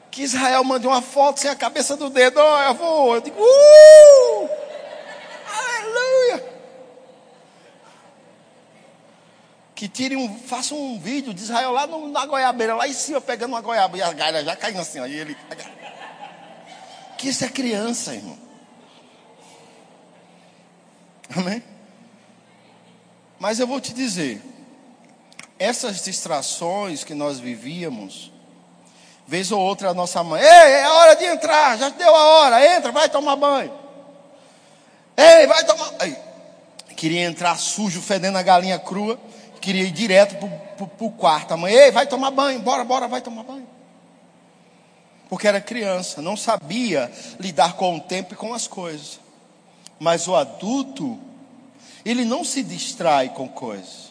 Que Israel mande uma foto sem a cabeça do dedo. Oh, eu vou. Eu digo, uh! Aleluia! Que tire um, faça um vídeo de Israel lá no, na goiabeira, lá em cima, pegando uma goiaba e as galhas já caindo assim. Aí ele. Que isso é criança, irmão. Amém? Mas eu vou te dizer, essas distrações que nós vivíamos, vez ou outra a nossa mãe, ei, é hora de entrar, já deu a hora, entra, vai tomar banho. Ei, vai tomar. Ei, queria entrar sujo, fedendo a galinha crua, queria ir direto para o quarto. A mãe, ei, vai tomar banho, bora, bora, vai tomar banho. Porque era criança, não sabia lidar com o tempo e com as coisas. Mas o adulto ele não se distrai com coisas.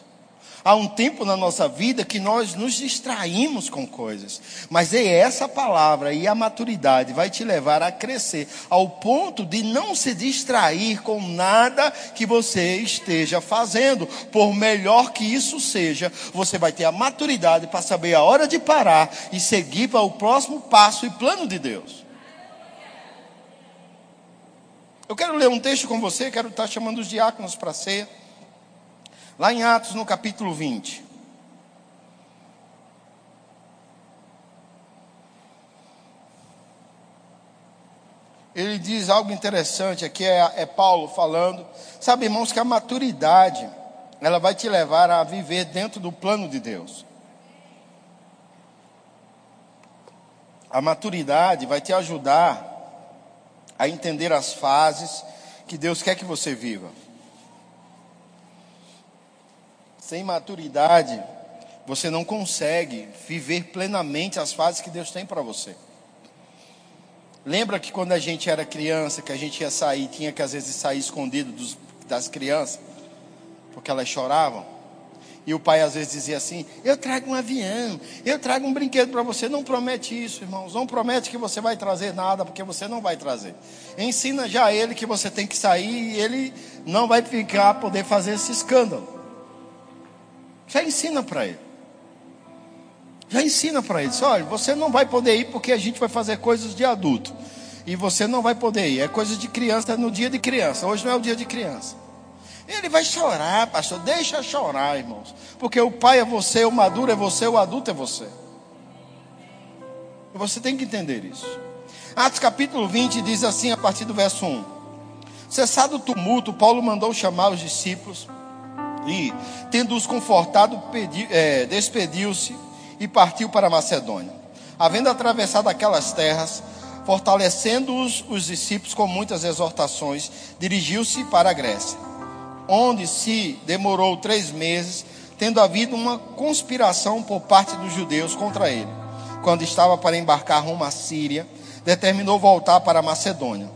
Há um tempo na nossa vida que nós nos distraímos com coisas, mas é essa palavra e a maturidade vai te levar a crescer ao ponto de não se distrair com nada que você esteja fazendo. Por melhor que isso seja, você vai ter a maturidade para saber a hora de parar e seguir para o próximo passo e plano de Deus. Eu quero ler um texto com você, quero estar chamando os diáconos para a ceia. Lá em Atos, no capítulo 20. Ele diz algo interessante aqui, é, é Paulo falando. Sabe, irmãos, que a maturidade, ela vai te levar a viver dentro do plano de Deus. A maturidade vai te ajudar a entender as fases que Deus quer que você viva. Sem maturidade, você não consegue viver plenamente as fases que Deus tem para você. Lembra que quando a gente era criança, que a gente ia sair, tinha que às vezes sair escondido dos, das crianças, porque elas choravam? E o pai às vezes dizia assim: Eu trago um avião, eu trago um brinquedo para você. Não promete isso, irmãos. Não promete que você vai trazer nada, porque você não vai trazer. Ensina já ele que você tem que sair e ele não vai ficar poder fazer esse escândalo. Já ensina para ele. Já ensina para ele. Olha, você não vai poder ir porque a gente vai fazer coisas de adulto. e você não vai poder ir. É coisa de criança, é no dia de criança. Hoje não é o dia de criança. Ele vai chorar, pastor. Deixa chorar, irmãos. Porque o pai é você, o maduro é você, o adulto é você. Você tem que entender isso. Atos capítulo 20 diz assim, a partir do verso 1: Cessado o tumulto, Paulo mandou chamar os discípulos e, tendo-os confortado, é, despediu-se e partiu para Macedônia. Havendo atravessado aquelas terras, fortalecendo-os os discípulos com muitas exortações, dirigiu-se para a Grécia, onde se demorou três meses, tendo havido uma conspiração por parte dos judeus contra ele. Quando estava para embarcar rumo à Síria, determinou voltar para a Macedônia,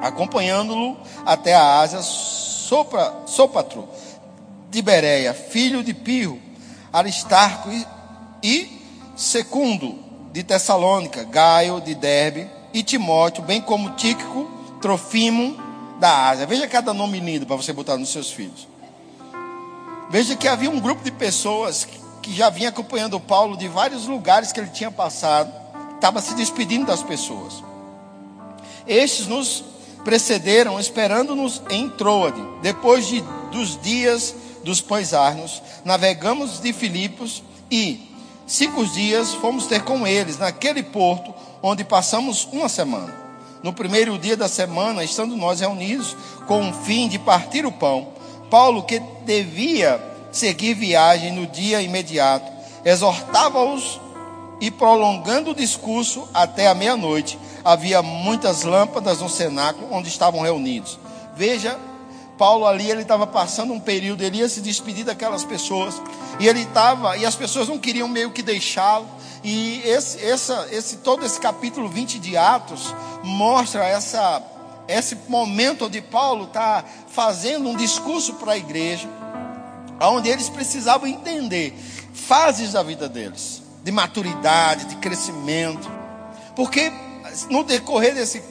acompanhando-lo até a Ásia, Sopra, Sopatro, de Bereia, filho de Pio, Aristarco e, e Secundo, de Tessalônica, Gaio de Derbe e Timóteo, bem como Tíquico, Trofimo da Ásia. Veja cada nome lindo para você botar nos seus filhos. Veja que havia um grupo de pessoas que já vinha acompanhando Paulo de vários lugares que ele tinha passado, estava se despedindo das pessoas. Estes nos precederam, esperando-nos em Troade. Depois de, dos dias dos pães arnos, navegamos de Filipos e, cinco dias fomos ter com eles naquele porto onde passamos uma semana. No primeiro dia da semana, estando nós reunidos com o fim de partir o pão, Paulo, que devia seguir viagem no dia imediato, exortava-os e, prolongando o discurso até a meia-noite, havia muitas lâmpadas no cenáculo onde estavam reunidos. Veja Paulo ali, ele estava passando um período, ele ia se despedir daquelas pessoas, e ele estava, e as pessoas não queriam meio que deixá-lo, e esse, essa, esse, todo esse capítulo 20 de Atos mostra essa, esse momento onde Paulo está fazendo um discurso para a igreja, onde eles precisavam entender fases da vida deles, de maturidade, de crescimento, porque no decorrer desse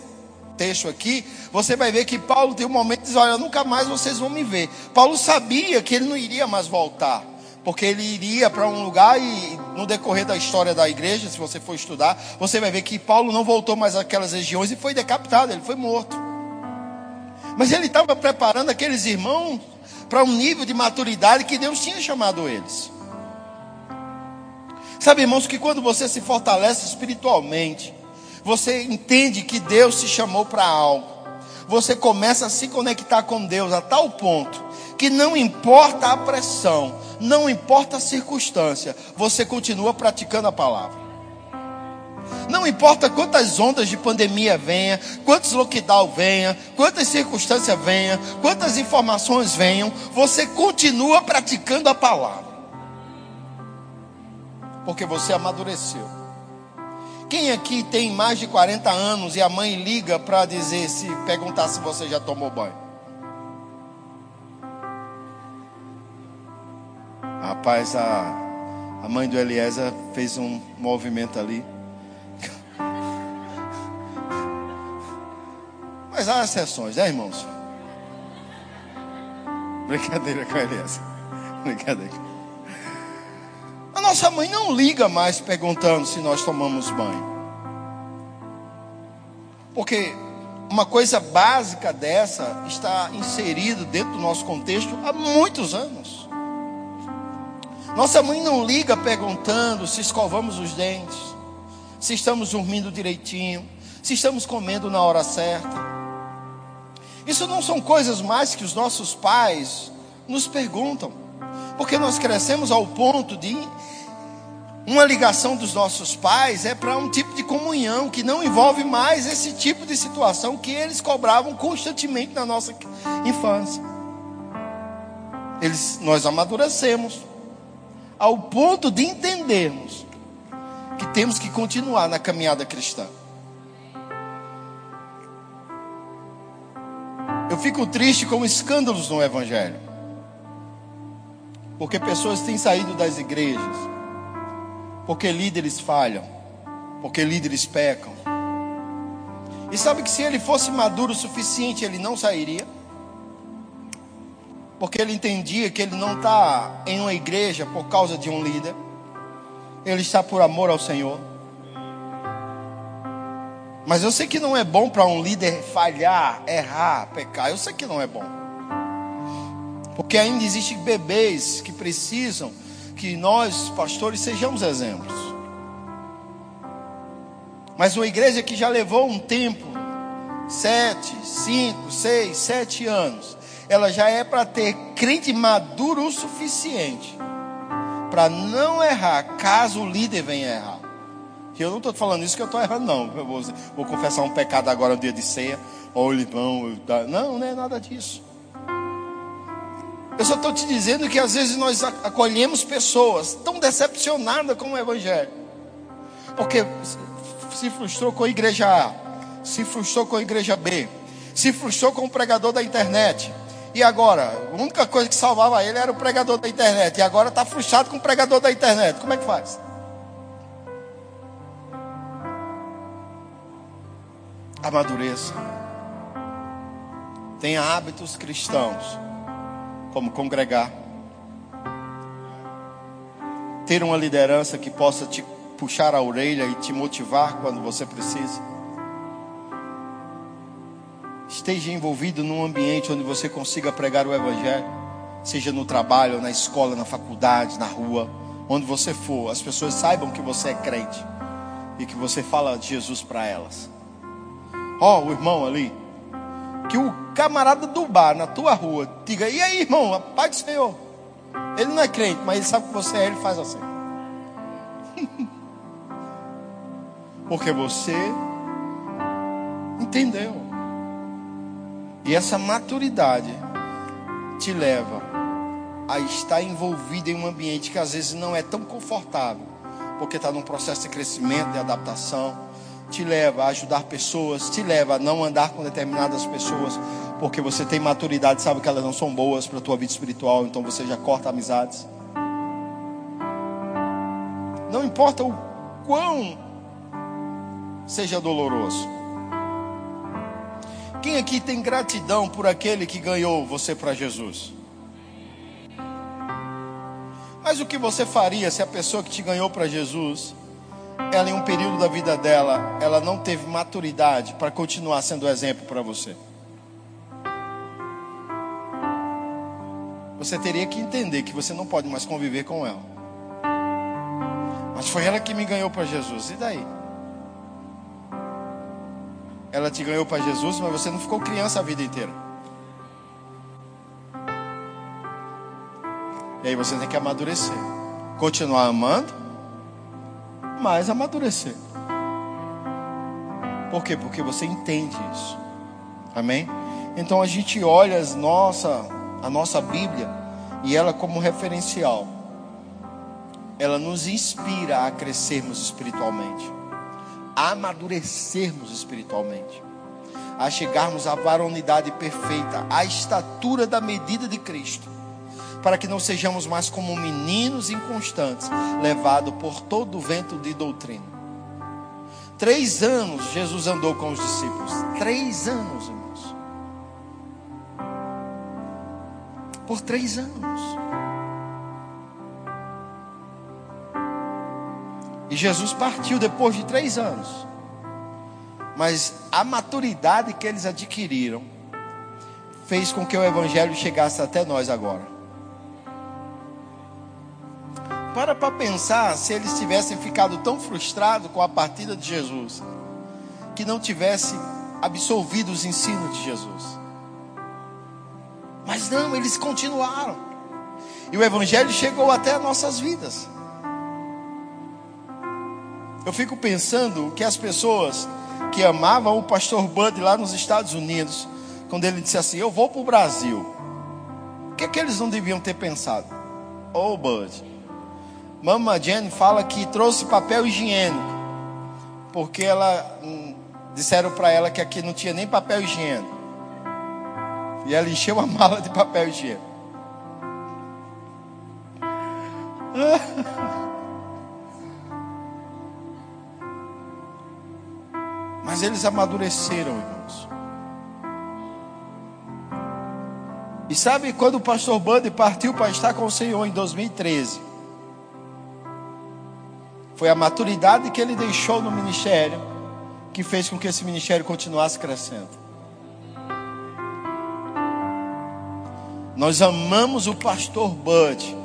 texto aqui, você vai ver que Paulo tem um momento e diz: Olha, nunca mais vocês vão me ver. Paulo sabia que ele não iria mais voltar, porque ele iria para um lugar e no decorrer da história da igreja, se você for estudar, você vai ver que Paulo não voltou mais àquelas regiões e foi decapitado, ele foi morto. Mas ele estava preparando aqueles irmãos para um nível de maturidade que Deus tinha chamado eles. Sabe, irmãos, que quando você se fortalece espiritualmente, você entende que Deus te chamou para algo. Você começa a se conectar com Deus a tal ponto que não importa a pressão, não importa a circunstância, você continua praticando a palavra. Não importa quantas ondas de pandemia venham, quantos lockdown venham, quantas circunstâncias venham, quantas informações venham, você continua praticando a palavra. Porque você amadureceu. Quem aqui tem mais de 40 anos e a mãe liga para dizer se perguntar se você já tomou banho? Rapaz, a, a mãe do Eliezer fez um movimento ali. Mas há exceções, né, irmãos? Brincadeira com a Eliezer. Brincadeira. Nossa mãe não liga mais perguntando se nós tomamos banho. Porque uma coisa básica dessa está inserida dentro do nosso contexto há muitos anos. Nossa mãe não liga perguntando se escovamos os dentes, se estamos dormindo direitinho, se estamos comendo na hora certa. Isso não são coisas mais que os nossos pais nos perguntam, porque nós crescemos ao ponto de uma ligação dos nossos pais é para um tipo de comunhão que não envolve mais esse tipo de situação que eles cobravam constantemente na nossa infância. Eles, nós amadurecemos ao ponto de entendermos que temos que continuar na caminhada cristã. Eu fico triste com escândalos no Evangelho, porque pessoas têm saído das igrejas porque líderes falham, porque líderes pecam. E sabe que se ele fosse maduro o suficiente, ele não sairia? Porque ele entendia que ele não está em uma igreja por causa de um líder, ele está por amor ao Senhor. Mas eu sei que não é bom para um líder falhar, errar, pecar. Eu sei que não é bom. Porque ainda existem bebês que precisam que nós, pastores, sejamos exemplos. Mas uma igreja que já levou um tempo, sete, cinco, seis, sete anos, ela já é para ter crente maduro o suficiente para não errar caso o líder venha errar. Eu não estou falando isso que eu estou errando, não. Eu vou, vou, confessar um pecado agora no dia de ceia. Ou irmão, não, não é nada disso. Eu só estou te dizendo que às vezes nós acolhemos pessoas tão decepcionadas com o Evangelho. Porque se frustrou com a igreja A, se frustrou com a igreja B, se frustrou com o pregador da internet. E agora, a única coisa que salvava ele era o pregador da internet. E agora está frustrado com o pregador da internet. Como é que faz? Amadureça. Tenha hábitos cristãos, como congregar. Ter uma liderança que possa te puxar a orelha e te motivar quando você precisa. Esteja envolvido num ambiente onde você consiga pregar o Evangelho, seja no trabalho, na escola, na faculdade, na rua, onde você for, as pessoas saibam que você é crente e que você fala de Jesus para elas. Ó, oh, o irmão ali, que o camarada do bar na tua rua diga: E aí, irmão, a paz do Senhor. Ele não é crente, mas ele sabe que você é, ele faz assim. Porque você entendeu. E essa maturidade te leva a estar envolvido em um ambiente que às vezes não é tão confortável, porque está num processo de crescimento, de adaptação. Te leva a ajudar pessoas, te leva a não andar com determinadas pessoas, porque você tem maturidade, sabe que elas não são boas para a tua vida espiritual, então você já corta amizades. Não importa o quão seja doloroso. Quem aqui tem gratidão por aquele que ganhou você para Jesus? Mas o que você faria se a pessoa que te ganhou para Jesus, ela em um período da vida dela, ela não teve maturidade para continuar sendo exemplo para você? Você teria que entender que você não pode mais conviver com ela. Mas foi ela que me ganhou para Jesus. E daí? Ela te ganhou para Jesus, mas você não ficou criança a vida inteira. E aí você tem que amadurecer. Continuar amando, mas amadurecer. Por quê? Porque você entende isso. Amém? Então a gente olha as nossa, a nossa Bíblia e ela como referencial. Ela nos inspira a crescermos espiritualmente a amadurecermos espiritualmente, a chegarmos à varonidade perfeita, à estatura da medida de Cristo, para que não sejamos mais como meninos inconstantes, levados por todo o vento de doutrina. Três anos Jesus andou com os discípulos. Três anos, irmãos. Por três anos. E Jesus partiu depois de três anos. Mas a maturidade que eles adquiriram fez com que o Evangelho chegasse até nós agora. Para para pensar se eles tivessem ficado tão frustrados com a partida de Jesus, que não tivessem absolvido os ensinos de Jesus. Mas não, eles continuaram. E o Evangelho chegou até nossas vidas. Eu fico pensando que as pessoas que amavam o pastor Bud lá nos Estados Unidos, quando ele disse assim: Eu vou para o Brasil, o que, é que eles não deviam ter pensado? Oh, Bud, Mama Jane fala que trouxe papel higiênico, porque ela hum, disseram para ela que aqui não tinha nem papel higiênico, e ela encheu a mala de papel higiênico. Mas eles amadureceram, irmãos. E sabe quando o pastor Bundy partiu para estar com o Senhor em 2013? Foi a maturidade que ele deixou no ministério que fez com que esse ministério continuasse crescendo. Nós amamos o pastor Bud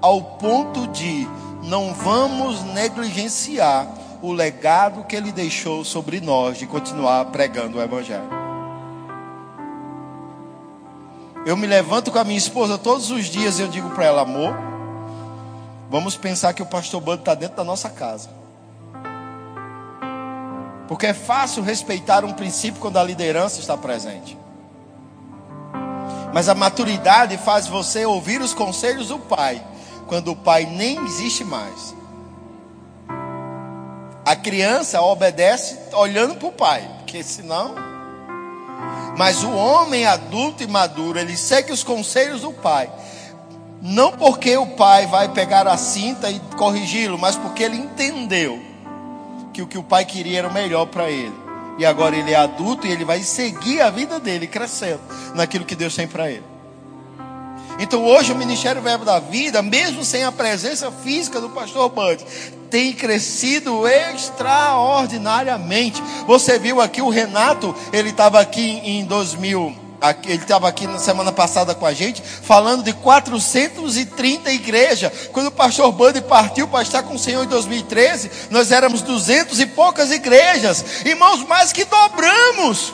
ao ponto de não vamos negligenciar o legado que ele deixou sobre nós de continuar pregando o evangelho. Eu me levanto com a minha esposa todos os dias e eu digo para ela, amor, vamos pensar que o pastor Bando está dentro da nossa casa. Porque é fácil respeitar um princípio quando a liderança está presente. Mas a maturidade faz você ouvir os conselhos do pai, quando o pai nem existe mais. A criança obedece olhando para o pai, porque senão mas o homem adulto e maduro, ele segue os conselhos do pai. Não porque o pai vai pegar a cinta e corrigi-lo, mas porque ele entendeu que o que o pai queria era o melhor para ele. E agora ele é adulto e ele vai seguir a vida dele crescendo naquilo que Deus tem para ele. Então hoje o Ministério Verbo da Vida, mesmo sem a presença física do pastor Bud, tem crescido extraordinariamente. Você viu aqui o Renato, ele estava aqui em 2000, ele estava aqui na semana passada com a gente, falando de 430 igrejas. Quando o pastor Bud partiu para estar com o Senhor em 2013, nós éramos 200 e poucas igrejas. Irmãos, mais que dobramos.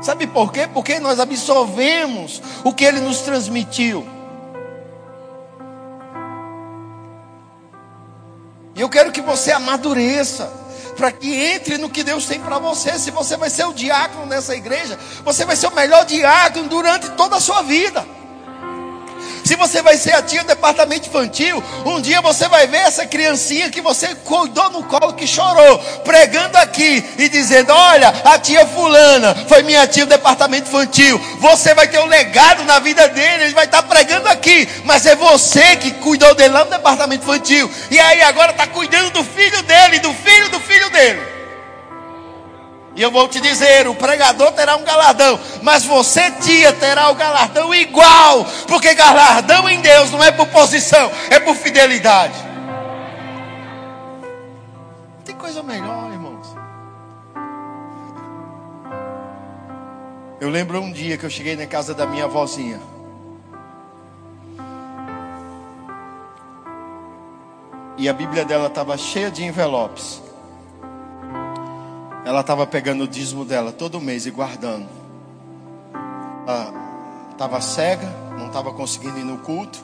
Sabe por quê? Porque nós absorvemos o que ele nos transmitiu. E eu quero que você amadureça, para que entre no que Deus tem para você. Se você vai ser o diácono nessa igreja, você vai ser o melhor diácono durante toda a sua vida. Se você vai ser a tia do departamento infantil, um dia você vai ver essa criancinha que você cuidou no colo que chorou, pregando aqui e dizendo: Olha, a tia Fulana foi minha tia do departamento infantil. Você vai ter um legado na vida dele, ele vai estar pregando aqui, mas é você que cuidou dele lá no departamento infantil, e aí agora está cuidando do filho dele, do filho do filho dele. E eu vou te dizer: o pregador terá um galardão, mas você, tia, terá o galardão igual, porque galardão em Deus não é por posição, é por fidelidade. Tem coisa melhor, irmãos. Eu lembro um dia que eu cheguei na casa da minha avózinha. E a Bíblia dela estava cheia de envelopes. Ela estava pegando o dízimo dela todo mês e guardando. Estava cega, não estava conseguindo ir no culto,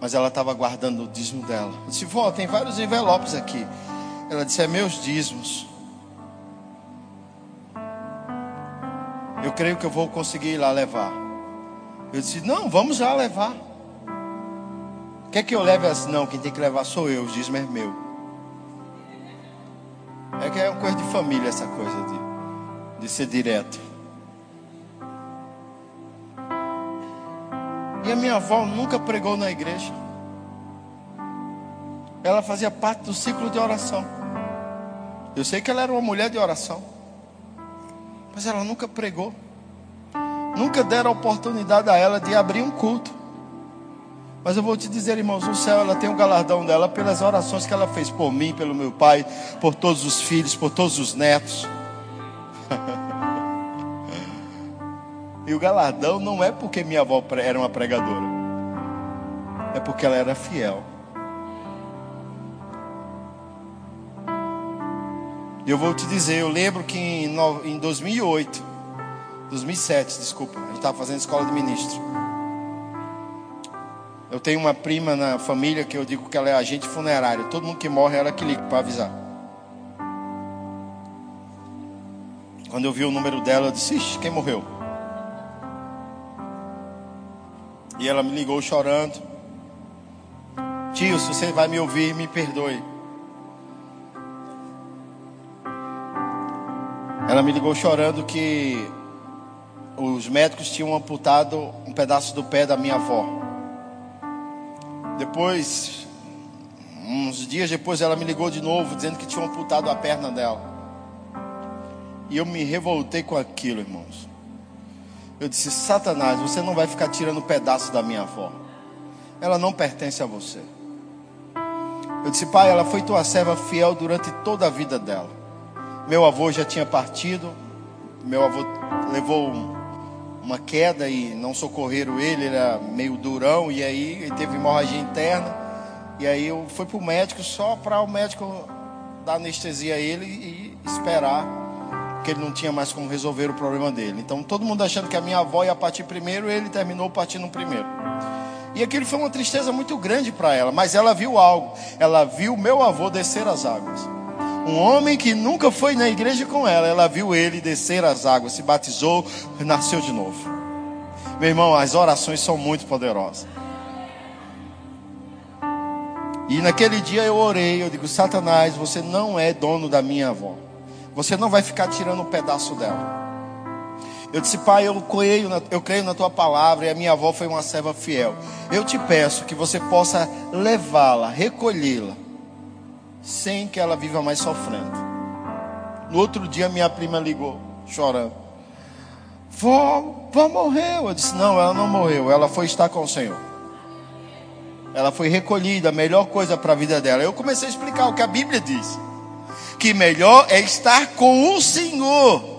mas ela estava guardando o dízimo dela. Eu disse: Vó, tem vários envelopes aqui. Ela disse: É meus dízimos. Eu creio que eu vou conseguir ir lá levar. Eu disse: Não, vamos lá levar. Quer que eu leve as? Não, quem tem que levar sou eu, o dízimo é meu. É que é uma coisa de família essa coisa de, de ser direto. E a minha avó nunca pregou na igreja. Ela fazia parte do ciclo de oração. Eu sei que ela era uma mulher de oração. Mas ela nunca pregou. Nunca deram oportunidade a ela de abrir um culto. Mas eu vou te dizer, irmãos, no céu ela tem o galardão dela pelas orações que ela fez por mim, pelo meu pai, por todos os filhos, por todos os netos. e o galardão não é porque minha avó era uma pregadora, é porque ela era fiel. E eu vou te dizer, eu lembro que em 2008, 2007, desculpa, a gente estava fazendo escola de ministro. Eu tenho uma prima na família que eu digo que ela é agente funerária. Todo mundo que morre, ela que liga para avisar. Quando eu vi o número dela, eu disse: Ixi, quem morreu? E ela me ligou chorando. Tio, se você vai me ouvir, me perdoe. Ela me ligou chorando que os médicos tinham amputado um pedaço do pé da minha avó. Depois, uns dias depois, ela me ligou de novo, dizendo que tinham amputado a perna dela. E eu me revoltei com aquilo, irmãos. Eu disse: Satanás, você não vai ficar tirando pedaço da minha avó. Ela não pertence a você. Eu disse, pai, ela foi tua serva fiel durante toda a vida dela. Meu avô já tinha partido, meu avô levou uma queda e não socorreram ele, ele era meio durão, e aí ele teve hemorragia interna. E aí eu fui para o médico só para o médico dar anestesia a ele e esperar, porque ele não tinha mais como resolver o problema dele. Então todo mundo achando que a minha avó ia partir primeiro, ele terminou partindo primeiro. E aquilo foi uma tristeza muito grande para ela, mas ela viu algo. Ela viu meu avô descer as águas. Um homem que nunca foi na igreja com ela, ela viu ele descer as águas, se batizou, nasceu de novo. Meu irmão, as orações são muito poderosas. E naquele dia eu orei, eu digo: Satanás, você não é dono da minha avó. Você não vai ficar tirando um pedaço dela. Eu disse, pai, eu creio, na, eu creio na tua palavra e a minha avó foi uma serva fiel. Eu te peço que você possa levá-la, recolhê-la, sem que ela viva mais sofrendo. No outro dia, minha prima ligou, chorando. Vó, vó morreu. Eu disse, não, ela não morreu, ela foi estar com o Senhor. Ela foi recolhida, a melhor coisa para a vida dela. Eu comecei a explicar o que a Bíblia diz: que melhor é estar com o Senhor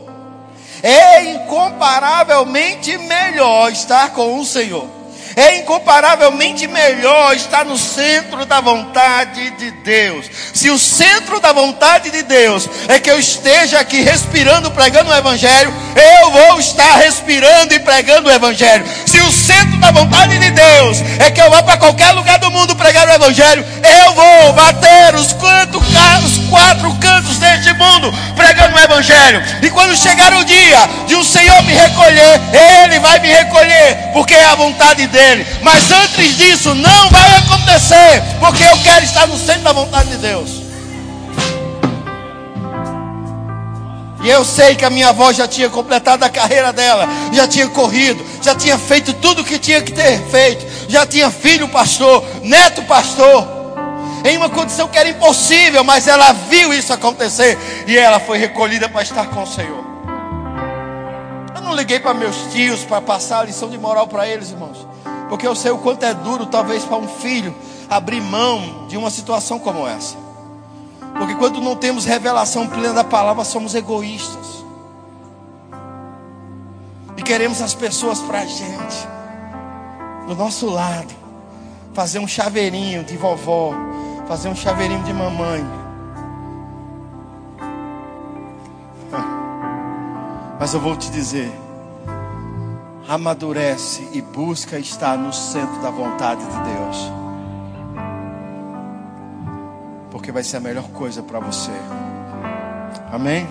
é incomparavelmente melhor estar com o Senhor. É incomparavelmente melhor estar no centro da vontade de Deus. Se o centro da vontade de Deus é que eu esteja aqui respirando, pregando o Evangelho, eu vou estar respirando e pregando o Evangelho. Se o centro da vontade de Deus é que eu vá para qualquer lugar do mundo pregar o Evangelho, eu vou bater os, cantos, os quatro cantos deste mundo pregando o Evangelho. E quando chegar o dia de o Senhor me recolher, Ele vai me recolher, porque é a vontade dele. Mas antes disso, não vai acontecer, porque eu quero estar no centro da vontade de Deus. E eu sei que a minha avó já tinha completado a carreira dela, já tinha corrido, já tinha feito tudo o que tinha que ter feito, já tinha filho pastor, neto pastor, em uma condição que era impossível, mas ela viu isso acontecer e ela foi recolhida para estar com o Senhor. Eu não liguei para meus tios para passar a lição de moral para eles, irmãos. Porque eu sei o quanto é duro, talvez, para um filho abrir mão de uma situação como essa. Porque quando não temos revelação plena da palavra, somos egoístas. E queremos as pessoas para a gente, do nosso lado. Fazer um chaveirinho de vovó, fazer um chaveirinho de mamãe. Mas eu vou te dizer, amadurece e busca estar no centro da vontade de Deus. Porque vai ser a melhor coisa para você. Amém?